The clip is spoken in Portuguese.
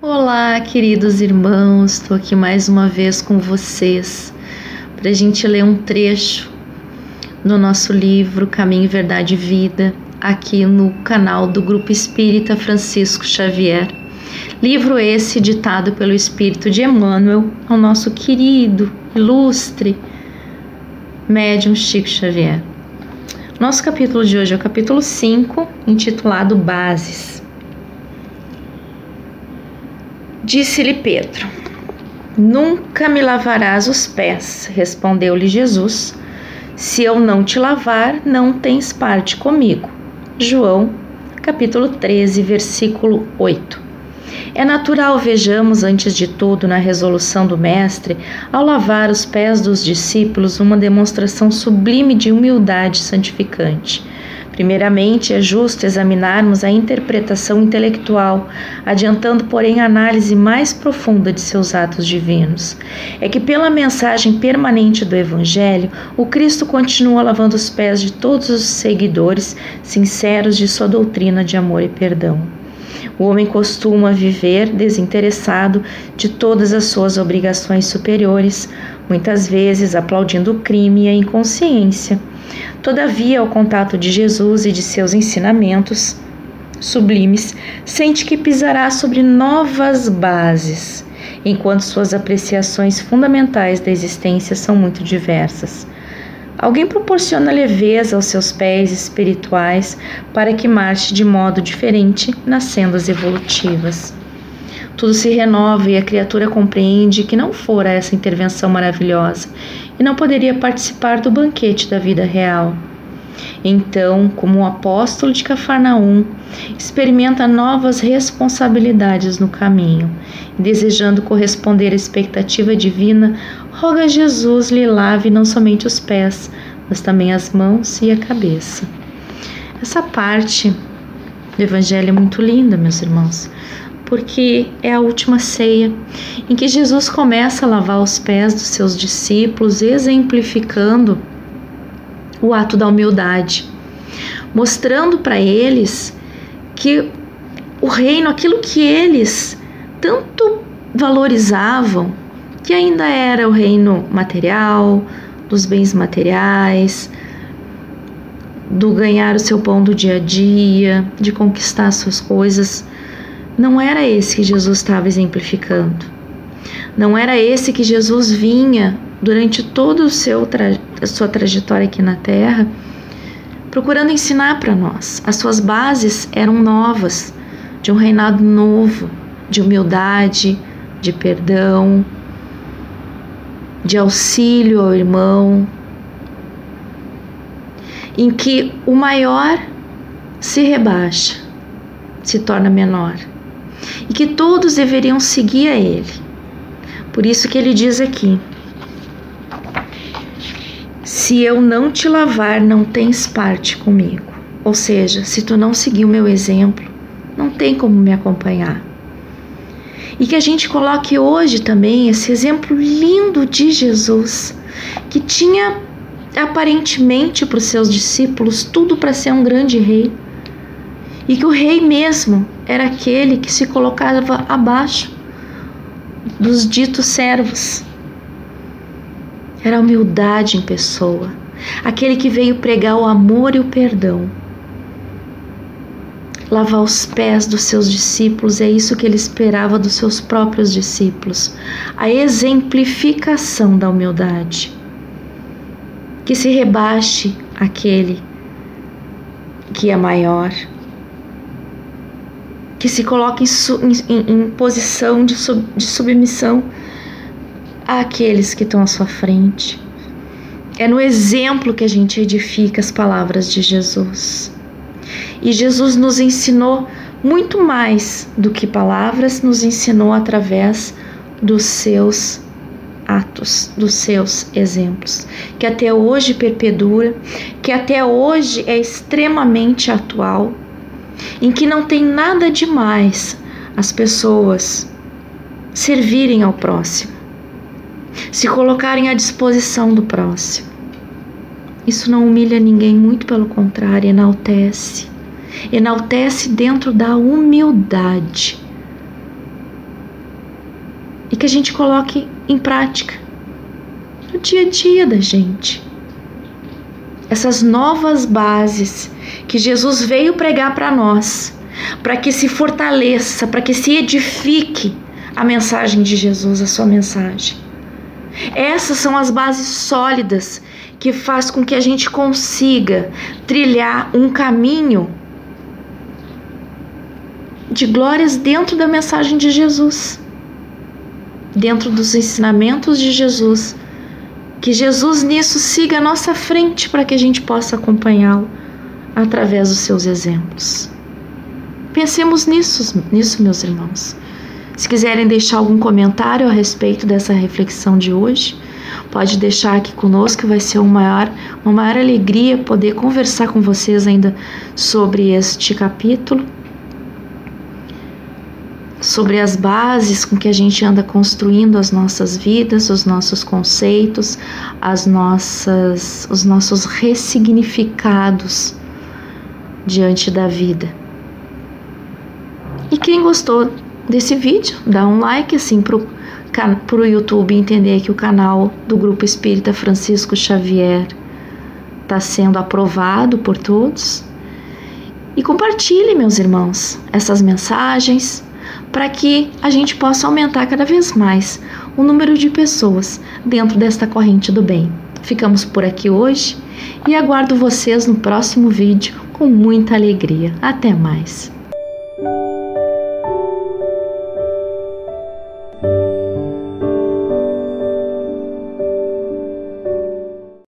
Olá, queridos irmãos, estou aqui mais uma vez com vocês para a gente ler um trecho no nosso livro Caminho, Verdade e Vida, aqui no canal do Grupo Espírita Francisco Xavier. Livro esse ditado pelo Espírito de Emmanuel ao nosso querido, ilustre médium Chico Xavier. Nosso capítulo de hoje é o capítulo 5, intitulado Bases. Disse-lhe Pedro: Nunca me lavarás os pés, respondeu-lhe Jesus. Se eu não te lavar, não tens parte comigo. João, capítulo 13, versículo 8. É natural vejamos, antes de tudo, na resolução do Mestre, ao lavar os pés dos discípulos, uma demonstração sublime de humildade santificante Primeiramente, é justo examinarmos a interpretação intelectual, adiantando, porém, a análise mais profunda de seus atos divinos. É que, pela mensagem permanente do Evangelho, o Cristo continua lavando os pés de todos os seguidores sinceros de sua doutrina de amor e perdão. O homem costuma viver desinteressado de todas as suas obrigações superiores, muitas vezes aplaudindo o crime e a inconsciência Todavia, ao contato de Jesus e de seus ensinamentos sublimes, sente que pisará sobre novas bases, enquanto suas apreciações fundamentais da existência são muito diversas. Alguém proporciona leveza aos seus pés espirituais para que marche de modo diferente nas sendas evolutivas. Tudo se renova e a criatura compreende que não fora essa intervenção maravilhosa e não poderia participar do banquete da vida real. Então, como um apóstolo de Cafarnaum, experimenta novas responsabilidades no caminho, desejando corresponder à expectativa divina, roga a Jesus lhe lave não somente os pés, mas também as mãos e a cabeça. Essa parte do Evangelho é muito linda, meus irmãos, porque é a última ceia em que Jesus começa a lavar os pés dos seus discípulos, exemplificando o ato da humildade, mostrando para eles que o reino, aquilo que eles tanto valorizavam, que ainda era o reino material, dos bens materiais, do ganhar o seu pão do dia a dia, de conquistar suas coisas, não era esse que Jesus estava exemplificando. Não era esse que Jesus vinha durante toda a sua trajetória aqui na Terra, procurando ensinar para nós. As suas bases eram novas, de um reinado novo, de humildade, de perdão, de auxílio ao irmão, em que o maior se rebaixa, se torna menor e que todos deveriam seguir a ele. Por isso que ele diz aqui: Se eu não te lavar, não tens parte comigo. Ou seja, se tu não seguir o meu exemplo, não tem como me acompanhar. E que a gente coloque hoje também esse exemplo lindo de Jesus, que tinha aparentemente para os seus discípulos tudo para ser um grande rei e que o rei mesmo era aquele que se colocava abaixo dos ditos servos. Era a humildade em pessoa, aquele que veio pregar o amor e o perdão. Lavar os pés dos seus discípulos é isso que ele esperava dos seus próprios discípulos, a exemplificação da humildade. Que se rebaixe aquele que é maior, que se coloca em, em, em posição de, sub, de submissão àqueles que estão à sua frente. É no exemplo que a gente edifica as palavras de Jesus. E Jesus nos ensinou muito mais do que palavras, nos ensinou através dos seus atos, dos seus exemplos, que até hoje perpedura, que até hoje é extremamente atual em que não tem nada demais as pessoas servirem ao próximo, se colocarem à disposição do próximo. Isso não humilha ninguém, muito pelo contrário, enaltece. Enaltece dentro da humildade. E que a gente coloque em prática no dia a dia da gente. Essas novas bases que Jesus veio pregar para nós, para que se fortaleça, para que se edifique a mensagem de Jesus, a sua mensagem. Essas são as bases sólidas que faz com que a gente consiga trilhar um caminho de glórias dentro da mensagem de Jesus, dentro dos ensinamentos de Jesus. Que Jesus nisso siga à nossa frente para que a gente possa acompanhá-lo através dos seus exemplos. Pensemos nisso, nisso, meus irmãos. Se quiserem deixar algum comentário a respeito dessa reflexão de hoje, pode deixar aqui conosco, vai ser uma maior, uma maior alegria poder conversar com vocês ainda sobre este capítulo, sobre as bases com que a gente anda construindo as nossas vidas, os nossos conceitos, as nossas, os nossos ressignificados diante da vida. E quem gostou desse vídeo, dá um like assim pro para o YouTube entender que o canal do Grupo Espírita Francisco Xavier está sendo aprovado por todos. E compartilhe, meus irmãos, essas mensagens para que a gente possa aumentar cada vez mais o número de pessoas dentro desta corrente do bem. Ficamos por aqui hoje e aguardo vocês no próximo vídeo com muita alegria. Até mais!